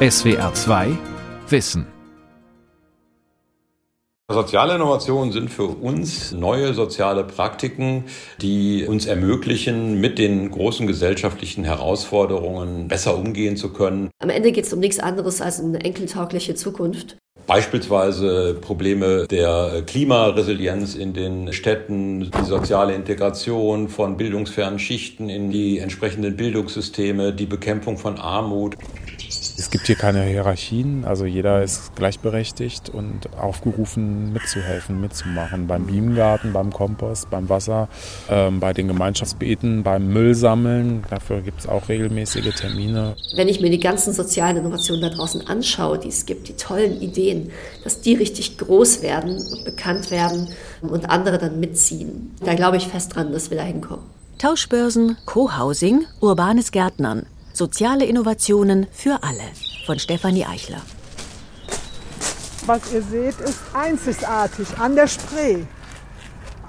SWR 2 Wissen Soziale Innovationen sind für uns neue soziale Praktiken, die uns ermöglichen, mit den großen gesellschaftlichen Herausforderungen besser umgehen zu können. Am Ende geht es um nichts anderes als eine enkeltaugliche Zukunft. Beispielsweise Probleme der Klimaresilienz in den Städten, die soziale Integration von bildungsfernen Schichten in die entsprechenden Bildungssysteme, die Bekämpfung von Armut. Es gibt hier keine Hierarchien, also jeder ist gleichberechtigt und aufgerufen mitzuhelfen, mitzumachen. Beim Bienengarten, beim Kompost, beim Wasser, ähm, bei den Gemeinschaftsbeeten, beim Müllsammeln. Dafür gibt es auch regelmäßige Termine. Wenn ich mir die ganzen sozialen Innovationen da draußen anschaue, die es gibt, die tollen Ideen, dass die richtig groß werden und bekannt werden und andere dann mitziehen, da glaube ich fest dran, dass wir da hinkommen. Tauschbörsen, Co-Housing, urbanes Gärtnern. Soziale Innovationen für alle von Stefanie Eichler. Was ihr seht, ist einzigartig an der Spree.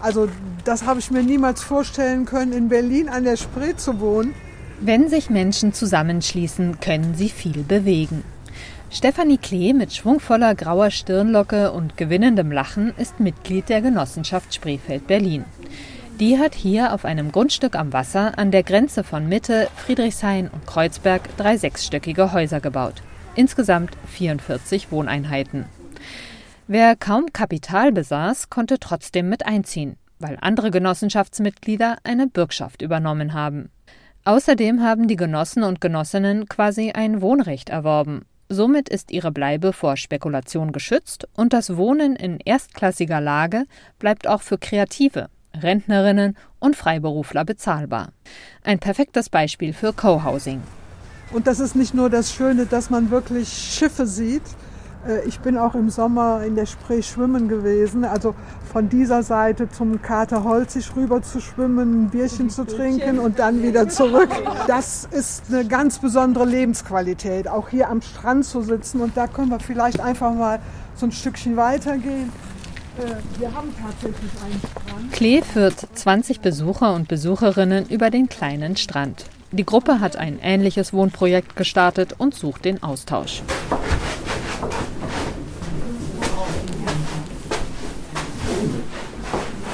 Also das habe ich mir niemals vorstellen können, in Berlin an der Spree zu wohnen. Wenn sich Menschen zusammenschließen, können sie viel bewegen. Stefanie Klee mit schwungvoller grauer Stirnlocke und gewinnendem Lachen ist Mitglied der Genossenschaft Spreefeld Berlin. Die hat hier auf einem Grundstück am Wasser an der Grenze von Mitte, Friedrichshain und Kreuzberg drei sechsstöckige Häuser gebaut. Insgesamt 44 Wohneinheiten. Wer kaum Kapital besaß, konnte trotzdem mit einziehen, weil andere Genossenschaftsmitglieder eine Bürgschaft übernommen haben. Außerdem haben die Genossen und Genossinnen quasi ein Wohnrecht erworben. Somit ist ihre Bleibe vor Spekulation geschützt und das Wohnen in erstklassiger Lage bleibt auch für Kreative, Rentnerinnen und Freiberufler bezahlbar. Ein perfektes Beispiel für Co-Housing. Und das ist nicht nur das Schöne, dass man wirklich Schiffe sieht. Äh, ich bin auch im Sommer in der Spree schwimmen gewesen. Also von dieser Seite zum Kater Holzig rüber zu schwimmen, ein Bierchen zu trinken und dann wieder zurück. Das ist eine ganz besondere Lebensqualität. Auch hier am Strand zu sitzen und da können wir vielleicht einfach mal so ein Stückchen weitergehen. Wir haben tatsächlich einen Strand. Klee führt 20 Besucher und Besucherinnen über den kleinen Strand. Die Gruppe hat ein ähnliches Wohnprojekt gestartet und sucht den Austausch.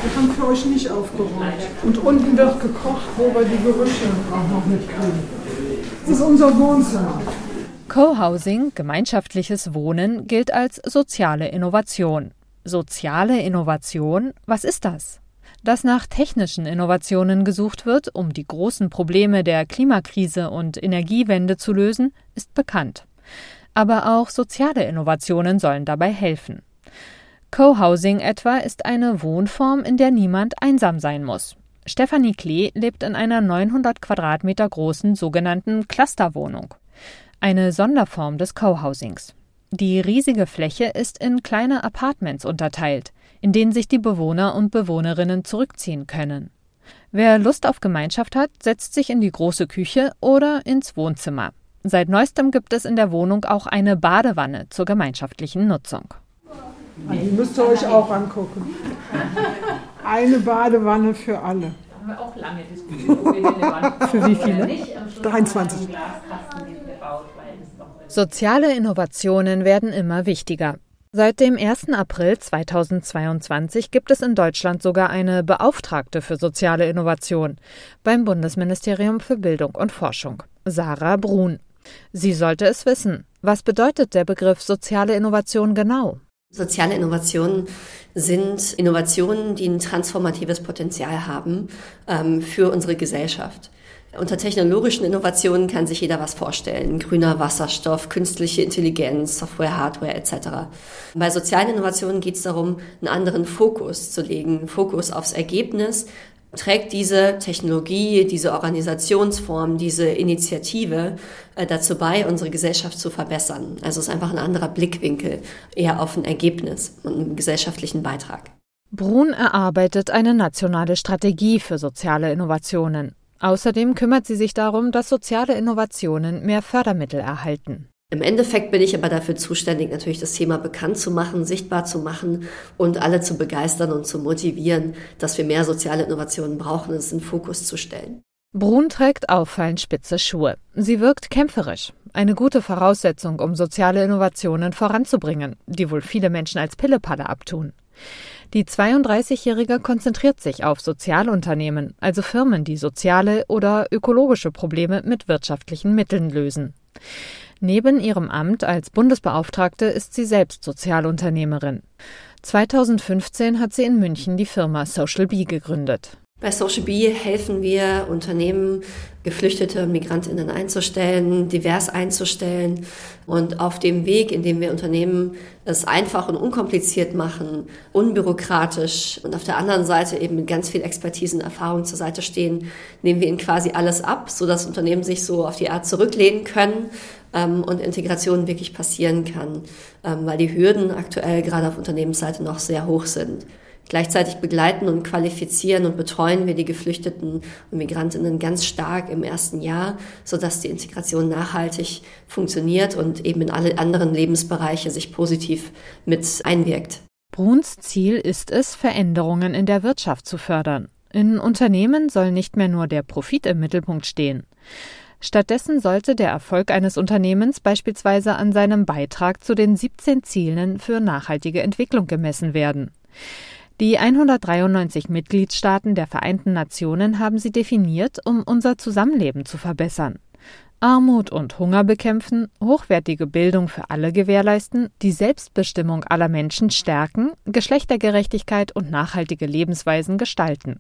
Wir haben für euch nicht aufgeräumt. Und unten wird gekocht, wo wir die Gerüche auch noch mitkriegen. Das ist unser Wohnzimmer. Co-Housing, gemeinschaftliches Wohnen, gilt als soziale Innovation. Soziale Innovation, was ist das? Dass nach technischen Innovationen gesucht wird, um die großen Probleme der Klimakrise und Energiewende zu lösen, ist bekannt. Aber auch soziale Innovationen sollen dabei helfen. Co-Housing etwa ist eine Wohnform, in der niemand einsam sein muss. Stefanie Klee lebt in einer 900 Quadratmeter großen sogenannten Clusterwohnung. Eine Sonderform des Co-Housings. Die riesige Fläche ist in kleine Apartments unterteilt, in denen sich die Bewohner und Bewohnerinnen zurückziehen können. Wer Lust auf Gemeinschaft hat, setzt sich in die große Küche oder ins Wohnzimmer. Seit neuestem gibt es in der Wohnung auch eine Badewanne zur gemeinschaftlichen Nutzung. Die müsst ihr euch auch angucken. Eine Badewanne für alle. Haben wir auch lange diskutiert. Für wie viele? 23. Soziale Innovationen werden immer wichtiger. Seit dem 1. April 2022 gibt es in Deutschland sogar eine Beauftragte für soziale Innovation beim Bundesministerium für Bildung und Forschung, Sarah Brun. Sie sollte es wissen. Was bedeutet der Begriff soziale Innovation genau? Soziale Innovationen sind Innovationen, die ein transformatives Potenzial haben ähm, für unsere Gesellschaft. Unter technologischen Innovationen kann sich jeder was vorstellen. Grüner Wasserstoff, künstliche Intelligenz, Software, Hardware etc. Bei sozialen Innovationen geht es darum, einen anderen Fokus zu legen, Fokus aufs Ergebnis. Trägt diese Technologie, diese Organisationsform, diese Initiative äh, dazu bei, unsere Gesellschaft zu verbessern? Also es ist einfach ein anderer Blickwinkel, eher auf ein Ergebnis und einen gesellschaftlichen Beitrag. Brun erarbeitet eine nationale Strategie für soziale Innovationen. Außerdem kümmert sie sich darum, dass soziale Innovationen mehr Fördermittel erhalten. Im Endeffekt bin ich aber dafür zuständig, natürlich das Thema bekannt zu machen, sichtbar zu machen und alle zu begeistern und zu motivieren, dass wir mehr soziale Innovationen brauchen und es in Fokus zu stellen. Brun trägt auffallend spitze Schuhe. Sie wirkt kämpferisch. Eine gute Voraussetzung, um soziale Innovationen voranzubringen, die wohl viele Menschen als Pillepalle abtun. Die 32-Jährige konzentriert sich auf Sozialunternehmen, also Firmen, die soziale oder ökologische Probleme mit wirtschaftlichen Mitteln lösen. Neben ihrem Amt als Bundesbeauftragte ist sie selbst Sozialunternehmerin. 2015 hat sie in München die Firma Social Bee gegründet. Bei Social Bee helfen wir Unternehmen, Geflüchtete und Migrantinnen einzustellen, divers einzustellen und auf dem Weg, in dem wir Unternehmen es einfach und unkompliziert machen, unbürokratisch und auf der anderen Seite eben mit ganz viel Expertise und Erfahrung zur Seite stehen, nehmen wir ihnen quasi alles ab, sodass Unternehmen sich so auf die Art zurücklehnen können ähm, und Integration wirklich passieren kann, ähm, weil die Hürden aktuell gerade auf Unternehmensseite noch sehr hoch sind. Gleichzeitig begleiten und qualifizieren und betreuen wir die Geflüchteten und Migrantinnen ganz stark im ersten Jahr, sodass die Integration nachhaltig funktioniert und eben in alle anderen Lebensbereiche sich positiv mit einwirkt. Bruns Ziel ist es, Veränderungen in der Wirtschaft zu fördern. In Unternehmen soll nicht mehr nur der Profit im Mittelpunkt stehen. Stattdessen sollte der Erfolg eines Unternehmens beispielsweise an seinem Beitrag zu den 17 Zielen für nachhaltige Entwicklung gemessen werden. Die 193 Mitgliedstaaten der Vereinten Nationen haben sie definiert, um unser Zusammenleben zu verbessern. Armut und Hunger bekämpfen, hochwertige Bildung für alle gewährleisten, die Selbstbestimmung aller Menschen stärken, Geschlechtergerechtigkeit und nachhaltige Lebensweisen gestalten.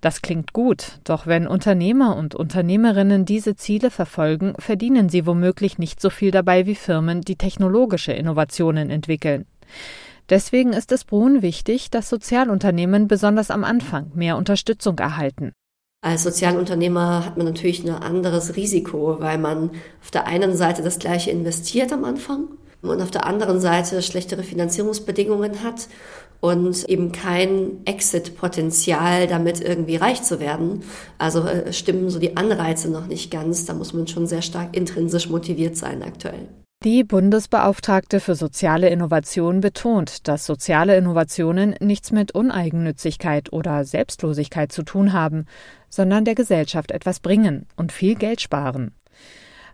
Das klingt gut, doch wenn Unternehmer und Unternehmerinnen diese Ziele verfolgen, verdienen sie womöglich nicht so viel dabei wie Firmen, die technologische Innovationen entwickeln. Deswegen ist es Brun wichtig, dass Sozialunternehmen besonders am Anfang mehr Unterstützung erhalten. Als Sozialunternehmer hat man natürlich ein anderes Risiko, weil man auf der einen Seite das gleiche investiert am Anfang und auf der anderen Seite schlechtere Finanzierungsbedingungen hat und eben kein Exit-Potenzial, damit irgendwie reich zu werden. Also äh, stimmen so die Anreize noch nicht ganz. Da muss man schon sehr stark intrinsisch motiviert sein aktuell. Die Bundesbeauftragte für soziale Innovation betont, dass soziale Innovationen nichts mit Uneigennützigkeit oder Selbstlosigkeit zu tun haben, sondern der Gesellschaft etwas bringen und viel Geld sparen.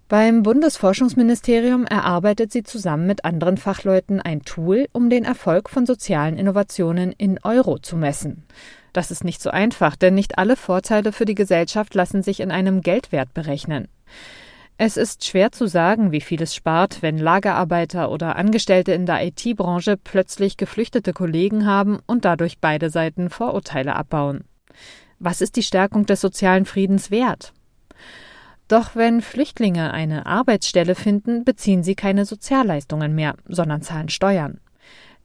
Beim Bundesforschungsministerium erarbeitet sie zusammen mit anderen Fachleuten ein Tool, um den Erfolg von sozialen Innovationen in Euro zu messen. Das ist nicht so einfach, denn nicht alle Vorteile für die Gesellschaft lassen sich in einem Geldwert berechnen. Es ist schwer zu sagen, wie viel es spart, wenn Lagerarbeiter oder Angestellte in der IT-Branche plötzlich geflüchtete Kollegen haben und dadurch beide Seiten Vorurteile abbauen. Was ist die Stärkung des sozialen Friedens wert? Doch wenn Flüchtlinge eine Arbeitsstelle finden, beziehen sie keine Sozialleistungen mehr, sondern zahlen Steuern.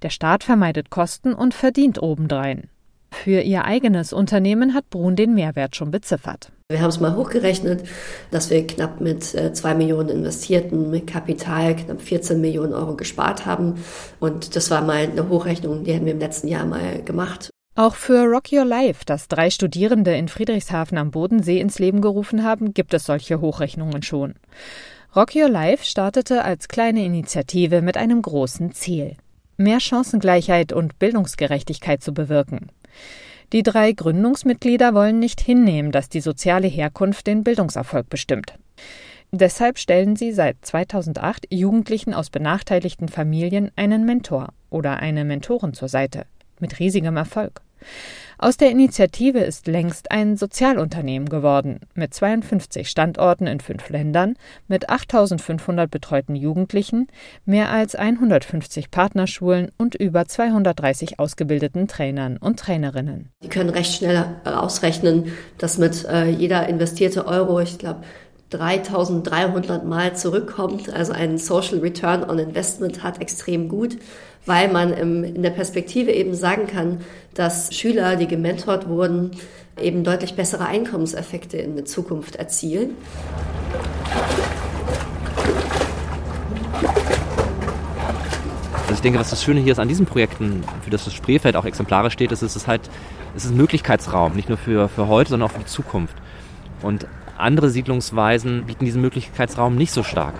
Der Staat vermeidet Kosten und verdient obendrein. Für ihr eigenes Unternehmen hat Brun den Mehrwert schon beziffert. Wir haben es mal hochgerechnet, dass wir knapp mit äh, zwei Millionen investierten mit Kapital knapp 14 Millionen Euro gespart haben. Und das war mal eine Hochrechnung, die haben wir im letzten Jahr mal gemacht. Auch für Rock Your Life, das drei Studierende in Friedrichshafen am Bodensee ins Leben gerufen haben, gibt es solche Hochrechnungen schon. Rock Your Life startete als kleine Initiative mit einem großen Ziel. Mehr Chancengleichheit und Bildungsgerechtigkeit zu bewirken. Die drei Gründungsmitglieder wollen nicht hinnehmen, dass die soziale Herkunft den Bildungserfolg bestimmt. Deshalb stellen sie seit 2008 Jugendlichen aus benachteiligten Familien einen Mentor oder eine Mentorin zur Seite. Mit riesigem Erfolg. Aus der Initiative ist längst ein Sozialunternehmen geworden, mit 52 Standorten in fünf Ländern, mit 8500 betreuten Jugendlichen, mehr als 150 Partnerschulen und über 230 ausgebildeten Trainern und Trainerinnen. Die können recht schnell ausrechnen, dass mit äh, jeder investierte Euro, ich glaube, 3300 Mal zurückkommt. Also ein Social Return on Investment hat extrem gut weil man in der Perspektive eben sagen kann, dass Schüler, die gementort wurden, eben deutlich bessere Einkommenseffekte in der Zukunft erzielen. Also ich denke, was das Schöne hier ist an diesen Projekten, für das das Spreefeld auch exemplarisch steht, ist, es ist halt, es ist ein Möglichkeitsraum, nicht nur für, für heute, sondern auch für die Zukunft. Und andere Siedlungsweisen bieten diesen Möglichkeitsraum nicht so stark.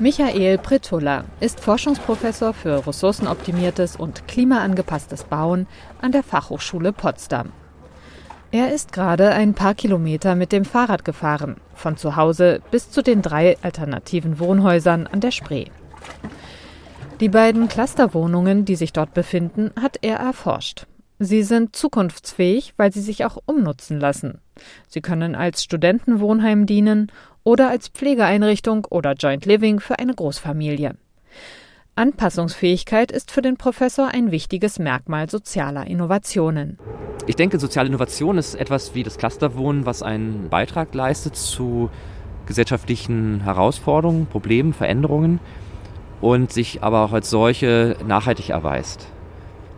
Michael Pritulla ist Forschungsprofessor für ressourcenoptimiertes und klimaangepasstes Bauen an der Fachhochschule Potsdam. Er ist gerade ein paar Kilometer mit dem Fahrrad gefahren, von zu Hause bis zu den drei alternativen Wohnhäusern an der Spree. Die beiden Clusterwohnungen, die sich dort befinden, hat er erforscht. Sie sind zukunftsfähig, weil sie sich auch umnutzen lassen. Sie können als Studentenwohnheim dienen oder als Pflegeeinrichtung oder Joint Living für eine Großfamilie. Anpassungsfähigkeit ist für den Professor ein wichtiges Merkmal sozialer Innovationen. Ich denke, soziale Innovation ist etwas wie das Clusterwohnen, was einen Beitrag leistet zu gesellschaftlichen Herausforderungen, Problemen, Veränderungen und sich aber auch als solche nachhaltig erweist.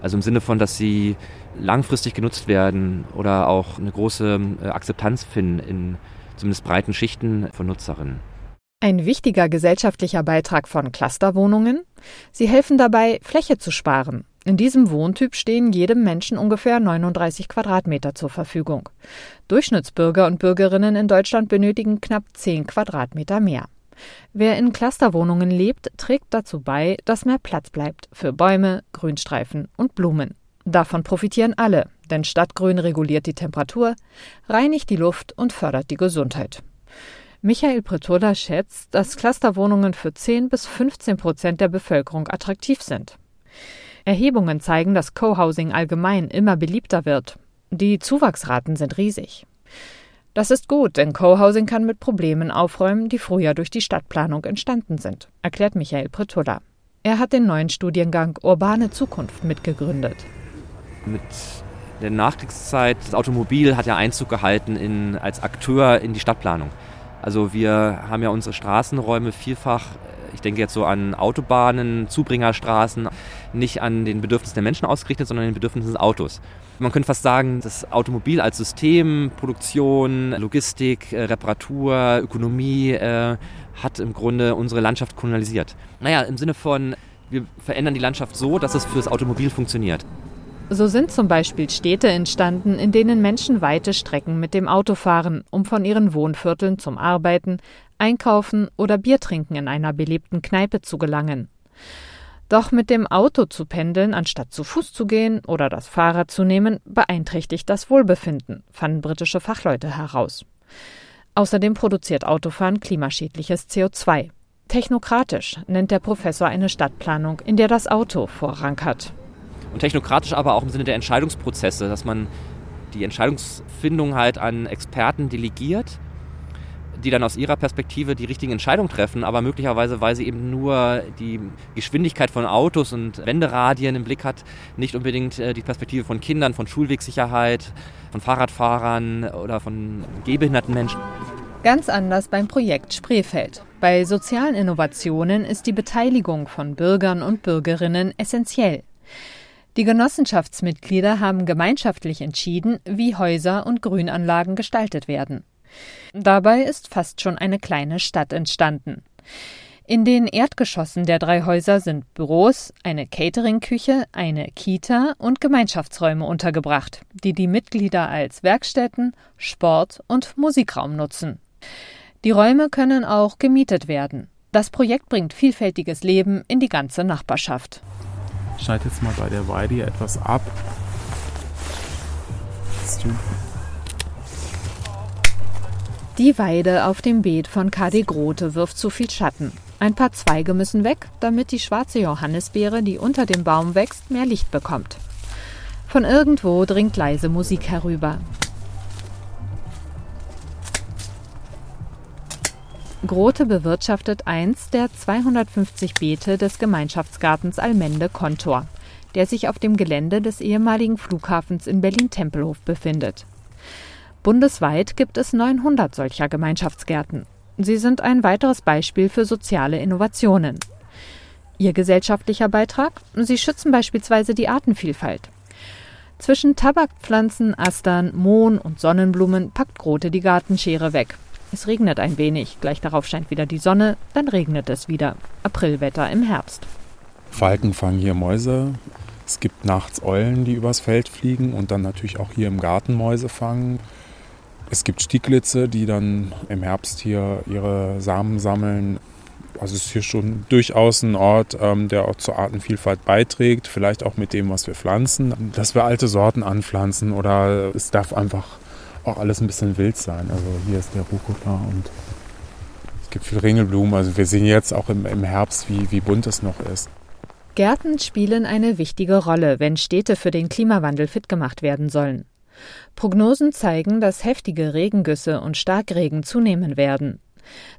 Also im Sinne von, dass sie langfristig genutzt werden oder auch eine große äh, Akzeptanz finden in zumindest breiten Schichten von Nutzerinnen. Ein wichtiger gesellschaftlicher Beitrag von Clusterwohnungen? Sie helfen dabei, Fläche zu sparen. In diesem Wohntyp stehen jedem Menschen ungefähr 39 Quadratmeter zur Verfügung. Durchschnittsbürger und Bürgerinnen in Deutschland benötigen knapp 10 Quadratmeter mehr. Wer in Clusterwohnungen lebt, trägt dazu bei, dass mehr Platz bleibt für Bäume, Grünstreifen und Blumen. Davon profitieren alle, denn Stadtgrün reguliert die Temperatur, reinigt die Luft und fördert die Gesundheit. Michael Pretola schätzt, dass Clusterwohnungen für 10 bis 15 Prozent der Bevölkerung attraktiv sind. Erhebungen zeigen, dass Co-Housing allgemein immer beliebter wird. Die Zuwachsraten sind riesig. Das ist gut, denn Co-Housing kann mit Problemen aufräumen, die früher durch die Stadtplanung entstanden sind, erklärt Michael Pretola. Er hat den neuen Studiengang Urbane Zukunft mitgegründet. Mit der Nachkriegszeit, das Automobil hat ja Einzug gehalten in, als Akteur in die Stadtplanung. Also wir haben ja unsere Straßenräume vielfach, ich denke jetzt so an Autobahnen, Zubringerstraßen, nicht an den Bedürfnissen der Menschen ausgerichtet, sondern an den Bedürfnissen des Autos. Man könnte fast sagen, das Automobil als System, Produktion, Logistik, äh, Reparatur, Ökonomie äh, hat im Grunde unsere Landschaft kolonialisiert. Naja, im Sinne von, wir verändern die Landschaft so, dass es fürs Automobil funktioniert. So sind zum Beispiel Städte entstanden, in denen Menschen weite Strecken mit dem Auto fahren, um von ihren Wohnvierteln zum Arbeiten, Einkaufen oder Biertrinken in einer belebten Kneipe zu gelangen. Doch mit dem Auto zu pendeln, anstatt zu Fuß zu gehen oder das Fahrrad zu nehmen, beeinträchtigt das Wohlbefinden, fanden britische Fachleute heraus. Außerdem produziert Autofahren klimaschädliches CO2. Technokratisch nennt der Professor eine Stadtplanung, in der das Auto Vorrang hat und technokratisch aber auch im Sinne der Entscheidungsprozesse, dass man die Entscheidungsfindung halt an Experten delegiert, die dann aus ihrer Perspektive die richtigen Entscheidungen treffen, aber möglicherweise, weil sie eben nur die Geschwindigkeit von Autos und Wenderadien im Blick hat, nicht unbedingt äh, die Perspektive von Kindern, von Schulwegsicherheit, von Fahrradfahrern oder von gehbehinderten Menschen. Ganz anders beim Projekt Spreefeld. Bei sozialen Innovationen ist die Beteiligung von Bürgern und Bürgerinnen essentiell. Die Genossenschaftsmitglieder haben gemeinschaftlich entschieden, wie Häuser und Grünanlagen gestaltet werden. Dabei ist fast schon eine kleine Stadt entstanden. In den Erdgeschossen der drei Häuser sind Büros, eine Cateringküche, eine Kita und Gemeinschaftsräume untergebracht, die die Mitglieder als Werkstätten, Sport und Musikraum nutzen. Die Räume können auch gemietet werden. Das Projekt bringt vielfältiges Leben in die ganze Nachbarschaft. Schneide jetzt mal bei der Weide etwas ab. Die Weide auf dem Beet von KD Grote wirft zu viel Schatten. Ein paar Zweige müssen weg, damit die schwarze Johannisbeere, die unter dem Baum wächst, mehr Licht bekommt. Von irgendwo dringt leise Musik herüber. Grote bewirtschaftet eins der 250 Beete des Gemeinschaftsgartens Almende Kontor, der sich auf dem Gelände des ehemaligen Flughafens in Berlin-Tempelhof befindet. Bundesweit gibt es 900 solcher Gemeinschaftsgärten. Sie sind ein weiteres Beispiel für soziale Innovationen. Ihr gesellschaftlicher Beitrag? Sie schützen beispielsweise die Artenvielfalt. Zwischen Tabakpflanzen, Astern, Mohn und Sonnenblumen packt Grote die Gartenschere weg es regnet ein wenig, gleich darauf scheint wieder die Sonne, dann regnet es wieder. Aprilwetter im Herbst. Falken fangen hier Mäuse. Es gibt nachts Eulen, die übers Feld fliegen und dann natürlich auch hier im Garten Mäuse fangen. Es gibt Stieglitze, die dann im Herbst hier ihre Samen sammeln. Also es ist hier schon durchaus ein Ort, ähm, der auch zur Artenvielfalt beiträgt. Vielleicht auch mit dem, was wir pflanzen. Dass wir alte Sorten anpflanzen oder es darf einfach auch alles ein bisschen wild sein. Also hier ist der Rucola und es gibt viel Ringelblumen. Also wir sehen jetzt auch im, im Herbst, wie, wie bunt es noch ist. Gärten spielen eine wichtige Rolle, wenn Städte für den Klimawandel fit gemacht werden sollen. Prognosen zeigen, dass heftige Regengüsse und Starkregen zunehmen werden.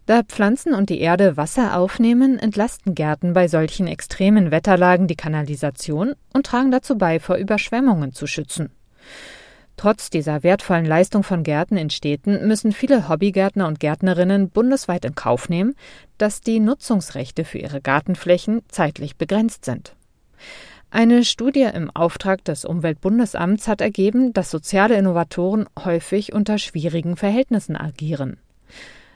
Da Pflanzen und die Erde Wasser aufnehmen, entlasten Gärten bei solchen extremen Wetterlagen die Kanalisation und tragen dazu bei, vor Überschwemmungen zu schützen. Trotz dieser wertvollen Leistung von Gärten in Städten müssen viele Hobbygärtner und Gärtnerinnen bundesweit in Kauf nehmen, dass die Nutzungsrechte für ihre Gartenflächen zeitlich begrenzt sind. Eine Studie im Auftrag des Umweltbundesamts hat ergeben, dass soziale Innovatoren häufig unter schwierigen Verhältnissen agieren.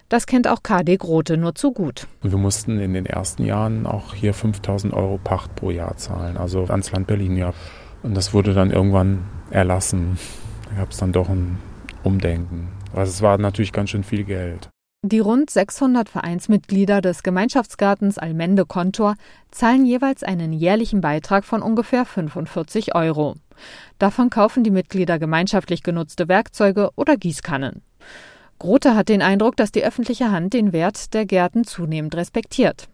Das kennt auch KD Grote nur zu gut. Wir mussten in den ersten Jahren auch hier 5000 Euro Pacht pro Jahr zahlen, also ans Land Berlin ja. Und das wurde dann irgendwann erlassen. Da gab es dann doch ein Umdenken. Also es war natürlich ganz schön viel Geld. Die rund 600 Vereinsmitglieder des Gemeinschaftsgartens Almende Kontor zahlen jeweils einen jährlichen Beitrag von ungefähr 45 Euro. Davon kaufen die Mitglieder gemeinschaftlich genutzte Werkzeuge oder Gießkannen. Grote hat den Eindruck, dass die öffentliche Hand den Wert der Gärten zunehmend respektiert.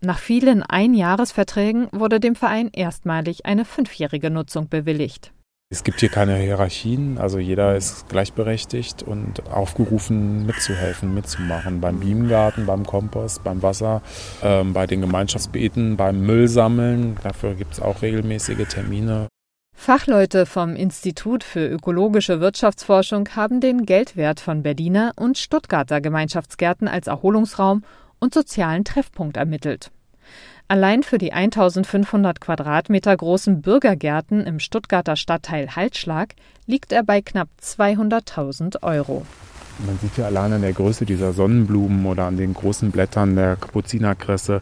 Nach vielen Einjahresverträgen wurde dem Verein erstmalig eine fünfjährige Nutzung bewilligt. Es gibt hier keine Hierarchien, also jeder ist gleichberechtigt und aufgerufen mitzuhelfen, mitzumachen. Beim Bienengarten, beim Kompost, beim Wasser, ähm, bei den Gemeinschaftsbeeten, beim Müllsammeln. Dafür gibt es auch regelmäßige Termine. Fachleute vom Institut für ökologische Wirtschaftsforschung haben den Geldwert von Berliner und Stuttgarter Gemeinschaftsgärten als Erholungsraum und sozialen Treffpunkt ermittelt. Allein für die 1500 Quadratmeter großen Bürgergärten im Stuttgarter Stadtteil Halsschlag liegt er bei knapp 200.000 Euro. Man sieht ja allein an der Größe dieser Sonnenblumen oder an den großen Blättern der Kapuzinerkresse,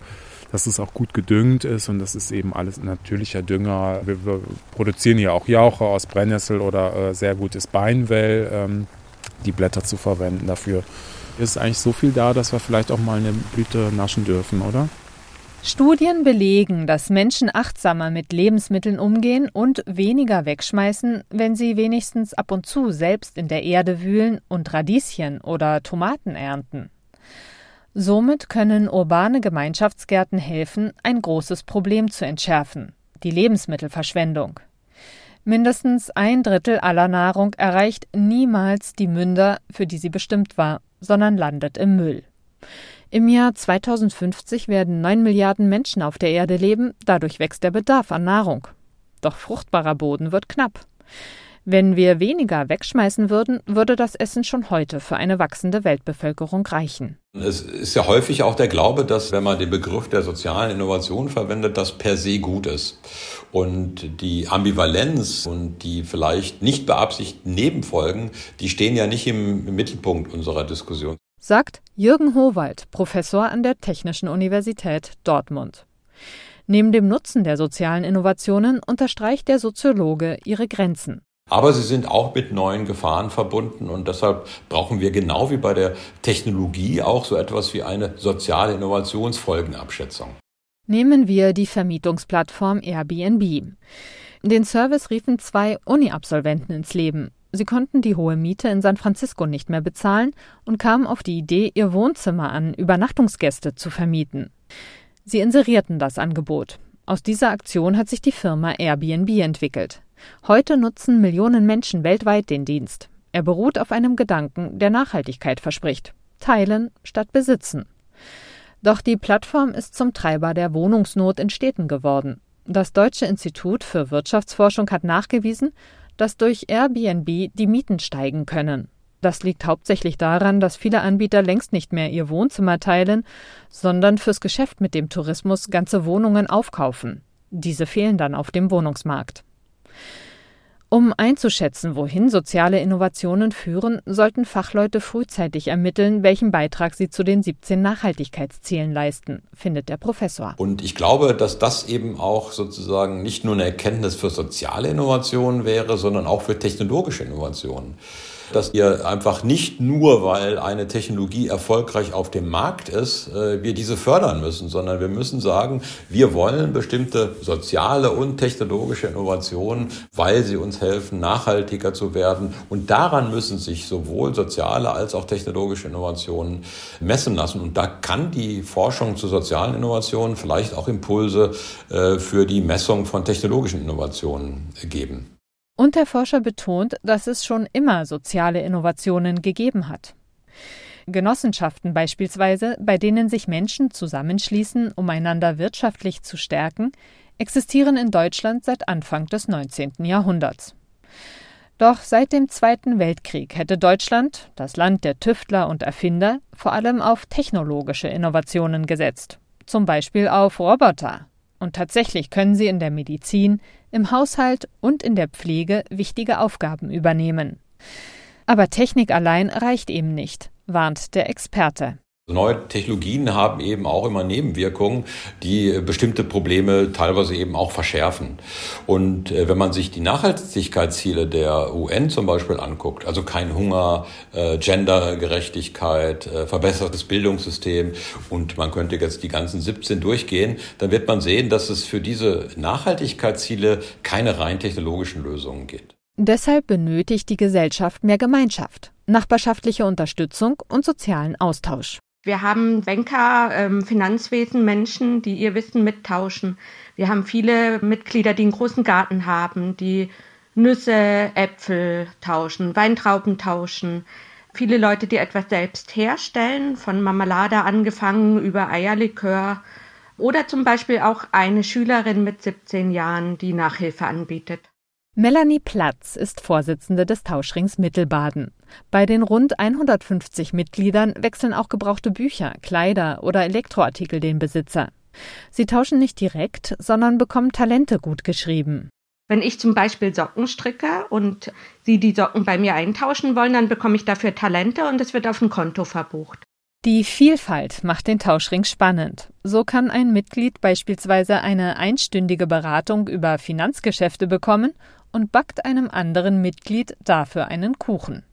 dass es auch gut gedüngt ist und das ist eben alles natürlicher Dünger. Wir, wir produzieren hier auch Jauche aus Brennnessel oder äh, sehr gutes Beinwell, ähm, die Blätter zu verwenden dafür. Ist eigentlich so viel da, dass wir vielleicht auch mal eine Blüte naschen dürfen, oder? Studien belegen, dass Menschen achtsamer mit Lebensmitteln umgehen und weniger wegschmeißen, wenn sie wenigstens ab und zu selbst in der Erde wühlen und Radieschen oder Tomaten ernten. Somit können urbane Gemeinschaftsgärten helfen, ein großes Problem zu entschärfen die Lebensmittelverschwendung. Mindestens ein Drittel aller Nahrung erreicht niemals die Münder, für die sie bestimmt war, sondern landet im Müll. Im Jahr 2050 werden 9 Milliarden Menschen auf der Erde leben, dadurch wächst der Bedarf an Nahrung. Doch fruchtbarer Boden wird knapp. Wenn wir weniger wegschmeißen würden, würde das Essen schon heute für eine wachsende Weltbevölkerung reichen. Es ist ja häufig auch der Glaube, dass wenn man den Begriff der sozialen Innovation verwendet, das per se gut ist. Und die Ambivalenz und die vielleicht nicht beabsichtigten Nebenfolgen, die stehen ja nicht im, im Mittelpunkt unserer Diskussion sagt Jürgen Howald, Professor an der Technischen Universität Dortmund. Neben dem Nutzen der sozialen Innovationen unterstreicht der Soziologe ihre Grenzen. Aber sie sind auch mit neuen Gefahren verbunden und deshalb brauchen wir genau wie bei der Technologie auch so etwas wie eine soziale Innovationsfolgenabschätzung. Nehmen wir die Vermietungsplattform Airbnb. Den Service riefen zwei Uni-Absolventen ins Leben. Sie konnten die hohe Miete in San Francisco nicht mehr bezahlen und kamen auf die Idee, ihr Wohnzimmer an Übernachtungsgäste zu vermieten. Sie inserierten das Angebot. Aus dieser Aktion hat sich die Firma Airbnb entwickelt. Heute nutzen Millionen Menschen weltweit den Dienst. Er beruht auf einem Gedanken, der Nachhaltigkeit verspricht. Teilen statt besitzen. Doch die Plattform ist zum Treiber der Wohnungsnot in Städten geworden. Das Deutsche Institut für Wirtschaftsforschung hat nachgewiesen, dass durch Airbnb die Mieten steigen können. Das liegt hauptsächlich daran, dass viele Anbieter längst nicht mehr ihr Wohnzimmer teilen, sondern fürs Geschäft mit dem Tourismus ganze Wohnungen aufkaufen. Diese fehlen dann auf dem Wohnungsmarkt. Um einzuschätzen, wohin soziale Innovationen führen, sollten Fachleute frühzeitig ermitteln, welchen Beitrag sie zu den 17 Nachhaltigkeitszielen leisten, findet der Professor. Und ich glaube, dass das eben auch sozusagen nicht nur eine Erkenntnis für soziale Innovationen wäre, sondern auch für technologische Innovationen. Dass wir einfach nicht nur, weil eine Technologie erfolgreich auf dem Markt ist, äh, wir diese fördern müssen, sondern wir müssen sagen, wir wollen bestimmte soziale und technologische Innovationen, weil sie uns helfen, nachhaltiger zu werden. Und daran müssen sich sowohl soziale als auch technologische Innovationen messen lassen. Und da kann die Forschung zu sozialen Innovationen vielleicht auch Impulse äh, für die Messung von technologischen Innovationen geben. Und der Forscher betont, dass es schon immer soziale Innovationen gegeben hat. Genossenschaften beispielsweise, bei denen sich Menschen zusammenschließen, um einander wirtschaftlich zu stärken, existieren in Deutschland seit Anfang des 19. Jahrhunderts. Doch seit dem Zweiten Weltkrieg hätte Deutschland, das Land der Tüftler und Erfinder, vor allem auf technologische Innovationen gesetzt, zum Beispiel auf Roboter. Und tatsächlich können sie in der Medizin, im Haushalt und in der Pflege wichtige Aufgaben übernehmen. Aber Technik allein reicht eben nicht, warnt der Experte. Neue Technologien haben eben auch immer Nebenwirkungen, die bestimmte Probleme teilweise eben auch verschärfen. Und äh, wenn man sich die Nachhaltigkeitsziele der UN zum Beispiel anguckt, also kein Hunger, äh, Gendergerechtigkeit, äh, verbessertes Bildungssystem und man könnte jetzt die ganzen 17 durchgehen, dann wird man sehen, dass es für diese Nachhaltigkeitsziele keine rein technologischen Lösungen gibt. Deshalb benötigt die Gesellschaft mehr Gemeinschaft, nachbarschaftliche Unterstützung und sozialen Austausch. Wir haben Banker, ähm, Finanzwesen, Menschen, die ihr Wissen mittauschen. Wir haben viele Mitglieder, die einen großen Garten haben, die Nüsse, Äpfel tauschen, Weintrauben tauschen. Viele Leute, die etwas selbst herstellen, von Marmelade angefangen über Eierlikör. Oder zum Beispiel auch eine Schülerin mit 17 Jahren, die Nachhilfe anbietet. Melanie Platz ist Vorsitzende des Tauschrings Mittelbaden. Bei den rund 150 Mitgliedern wechseln auch gebrauchte Bücher, Kleider oder Elektroartikel den Besitzer. Sie tauschen nicht direkt, sondern bekommen Talente gut geschrieben. Wenn ich zum Beispiel Socken stricke und Sie die Socken bei mir eintauschen wollen, dann bekomme ich dafür Talente und es wird auf ein Konto verbucht. Die Vielfalt macht den Tauschring spannend. So kann ein Mitglied beispielsweise eine einstündige Beratung über Finanzgeschäfte bekommen und backt einem anderen Mitglied dafür einen Kuchen.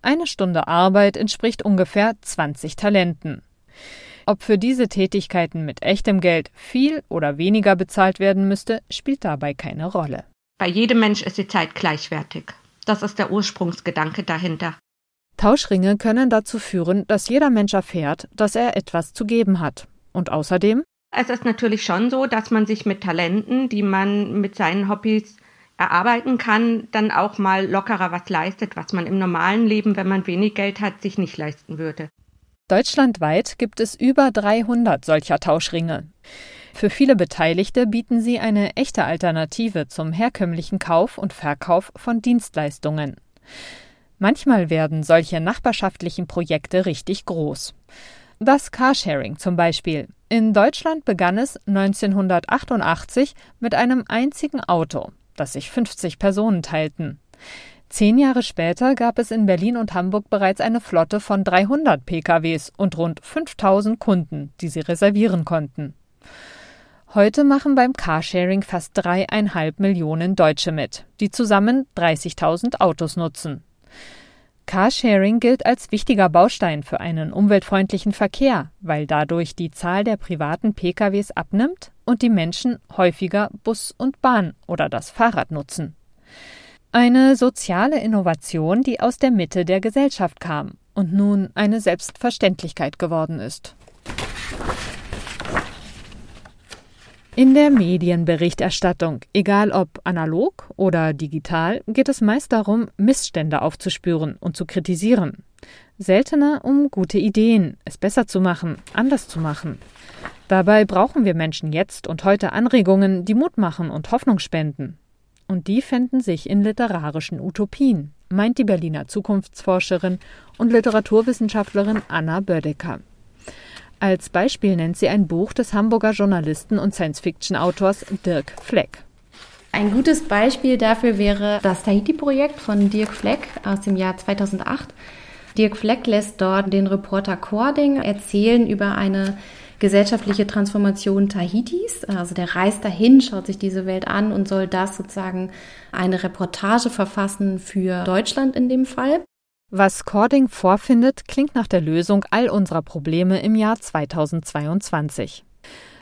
Eine Stunde Arbeit entspricht ungefähr 20 Talenten. Ob für diese Tätigkeiten mit echtem Geld viel oder weniger bezahlt werden müsste, spielt dabei keine Rolle. Bei jedem Mensch ist die Zeit gleichwertig. Das ist der Ursprungsgedanke dahinter. Tauschringe können dazu führen, dass jeder Mensch erfährt, dass er etwas zu geben hat. Und außerdem? Es ist natürlich schon so, dass man sich mit Talenten, die man mit seinen Hobbys erarbeiten kann, dann auch mal lockerer was leistet, was man im normalen Leben, wenn man wenig Geld hat, sich nicht leisten würde. Deutschlandweit gibt es über 300 solcher Tauschringe. Für viele Beteiligte bieten sie eine echte Alternative zum herkömmlichen Kauf und Verkauf von Dienstleistungen. Manchmal werden solche nachbarschaftlichen Projekte richtig groß. Das Carsharing zum Beispiel. In Deutschland begann es 1988 mit einem einzigen Auto das sich 50 Personen teilten. Zehn Jahre später gab es in Berlin und Hamburg bereits eine Flotte von 300 PKWs und rund 5000 Kunden, die sie reservieren konnten. Heute machen beim Carsharing fast dreieinhalb Millionen Deutsche mit, die zusammen 30.000 Autos nutzen. Carsharing gilt als wichtiger Baustein für einen umweltfreundlichen Verkehr, weil dadurch die Zahl der privaten PKWs abnimmt und die Menschen häufiger Bus und Bahn oder das Fahrrad nutzen. Eine soziale Innovation, die aus der Mitte der Gesellschaft kam und nun eine Selbstverständlichkeit geworden ist. In der Medienberichterstattung, egal ob analog oder digital, geht es meist darum, Missstände aufzuspüren und zu kritisieren. Seltener um gute Ideen, es besser zu machen, anders zu machen. Dabei brauchen wir Menschen jetzt und heute Anregungen, die Mut machen und Hoffnung spenden. Und die fänden sich in literarischen Utopien, meint die Berliner Zukunftsforscherin und Literaturwissenschaftlerin Anna Bödecker. Als Beispiel nennt sie ein Buch des Hamburger Journalisten und Science-Fiction-Autors Dirk Fleck. Ein gutes Beispiel dafür wäre das Tahiti-Projekt von Dirk Fleck aus dem Jahr 2008. Dirk Fleck lässt dort den Reporter Cording erzählen über eine gesellschaftliche Transformation Tahitis. Also der reist dahin, schaut sich diese Welt an und soll das sozusagen eine Reportage verfassen für Deutschland in dem Fall. Was Cording vorfindet, klingt nach der Lösung all unserer Probleme im Jahr 2022.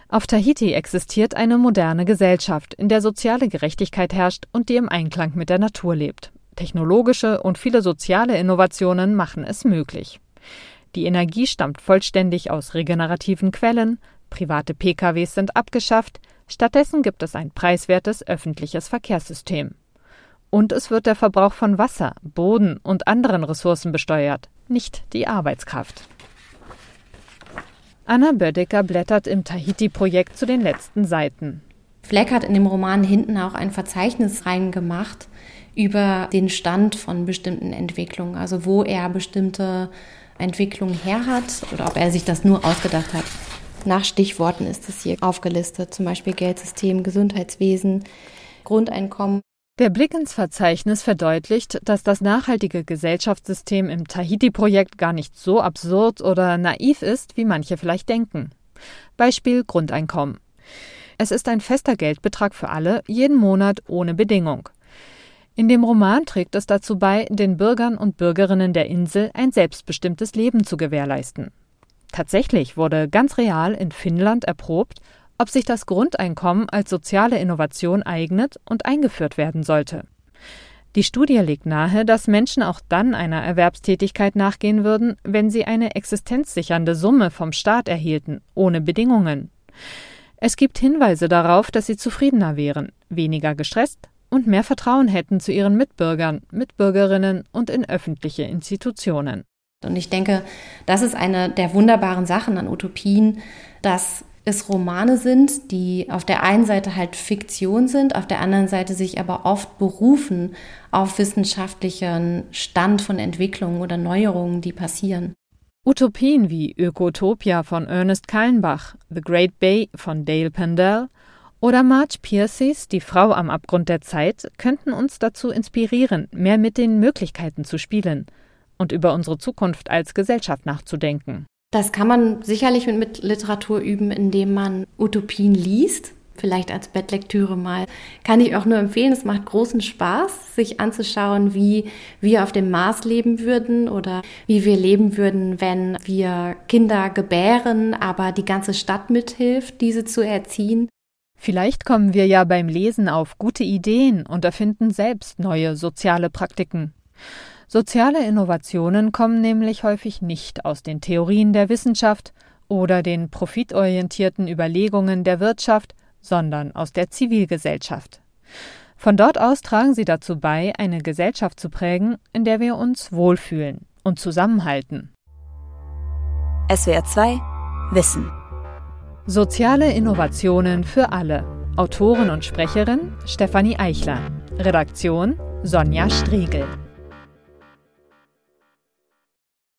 Auf Tahiti existiert eine moderne Gesellschaft, in der soziale Gerechtigkeit herrscht und die im Einklang mit der Natur lebt. Technologische und viele soziale Innovationen machen es möglich. Die Energie stammt vollständig aus regenerativen Quellen, private PKWs sind abgeschafft, stattdessen gibt es ein preiswertes öffentliches Verkehrssystem. Und es wird der Verbrauch von Wasser, Boden und anderen Ressourcen besteuert, nicht die Arbeitskraft. Anna Bödecker blättert im Tahiti-Projekt zu den letzten Seiten. Fleck hat in dem Roman hinten auch ein Verzeichnis reingemacht über den Stand von bestimmten Entwicklungen, also wo er bestimmte Entwicklungen her hat oder ob er sich das nur ausgedacht hat. Nach Stichworten ist es hier aufgelistet, zum Beispiel Geldsystem, Gesundheitswesen, Grundeinkommen. Der Blick ins Verzeichnis verdeutlicht, dass das nachhaltige Gesellschaftssystem im Tahiti-Projekt gar nicht so absurd oder naiv ist, wie manche vielleicht denken. Beispiel Grundeinkommen. Es ist ein fester Geldbetrag für alle, jeden Monat ohne Bedingung. In dem Roman trägt es dazu bei, den Bürgern und Bürgerinnen der Insel ein selbstbestimmtes Leben zu gewährleisten. Tatsächlich wurde ganz real in Finnland erprobt, ob sich das Grundeinkommen als soziale Innovation eignet und eingeführt werden sollte. Die Studie legt nahe, dass Menschen auch dann einer Erwerbstätigkeit nachgehen würden, wenn sie eine existenzsichernde Summe vom Staat erhielten, ohne Bedingungen. Es gibt Hinweise darauf, dass sie zufriedener wären, weniger gestresst und mehr Vertrauen hätten zu ihren Mitbürgern, Mitbürgerinnen und in öffentliche Institutionen. Und ich denke, das ist eine der wunderbaren Sachen an Utopien, dass es Romane sind, die auf der einen Seite halt Fiktion sind, auf der anderen Seite sich aber oft berufen auf wissenschaftlichen Stand von Entwicklungen oder Neuerungen, die passieren. Utopien wie Ökotopia von Ernest Kallenbach, The Great Bay von Dale Pendell oder Marge Piercys Die Frau am Abgrund der Zeit könnten uns dazu inspirieren, mehr mit den Möglichkeiten zu spielen und über unsere Zukunft als Gesellschaft nachzudenken. Das kann man sicherlich mit, Literatur üben, indem man Utopien liest. Vielleicht als Bettlektüre mal. Kann ich auch nur empfehlen. Es macht großen Spaß, sich anzuschauen, wie wir auf dem Mars leben würden oder wie wir leben würden, wenn wir Kinder gebären, aber die ganze Stadt mithilft, diese zu erziehen. Vielleicht kommen wir ja beim Lesen auf gute Ideen und erfinden selbst neue soziale Praktiken. Soziale Innovationen kommen nämlich häufig nicht aus den Theorien der Wissenschaft oder den profitorientierten Überlegungen der Wirtschaft, sondern aus der Zivilgesellschaft. Von dort aus tragen sie dazu bei, eine Gesellschaft zu prägen, in der wir uns wohlfühlen und zusammenhalten. SWR 2 Wissen Soziale Innovationen für alle. Autorin und Sprecherin Stefanie Eichler. Redaktion Sonja Striegel.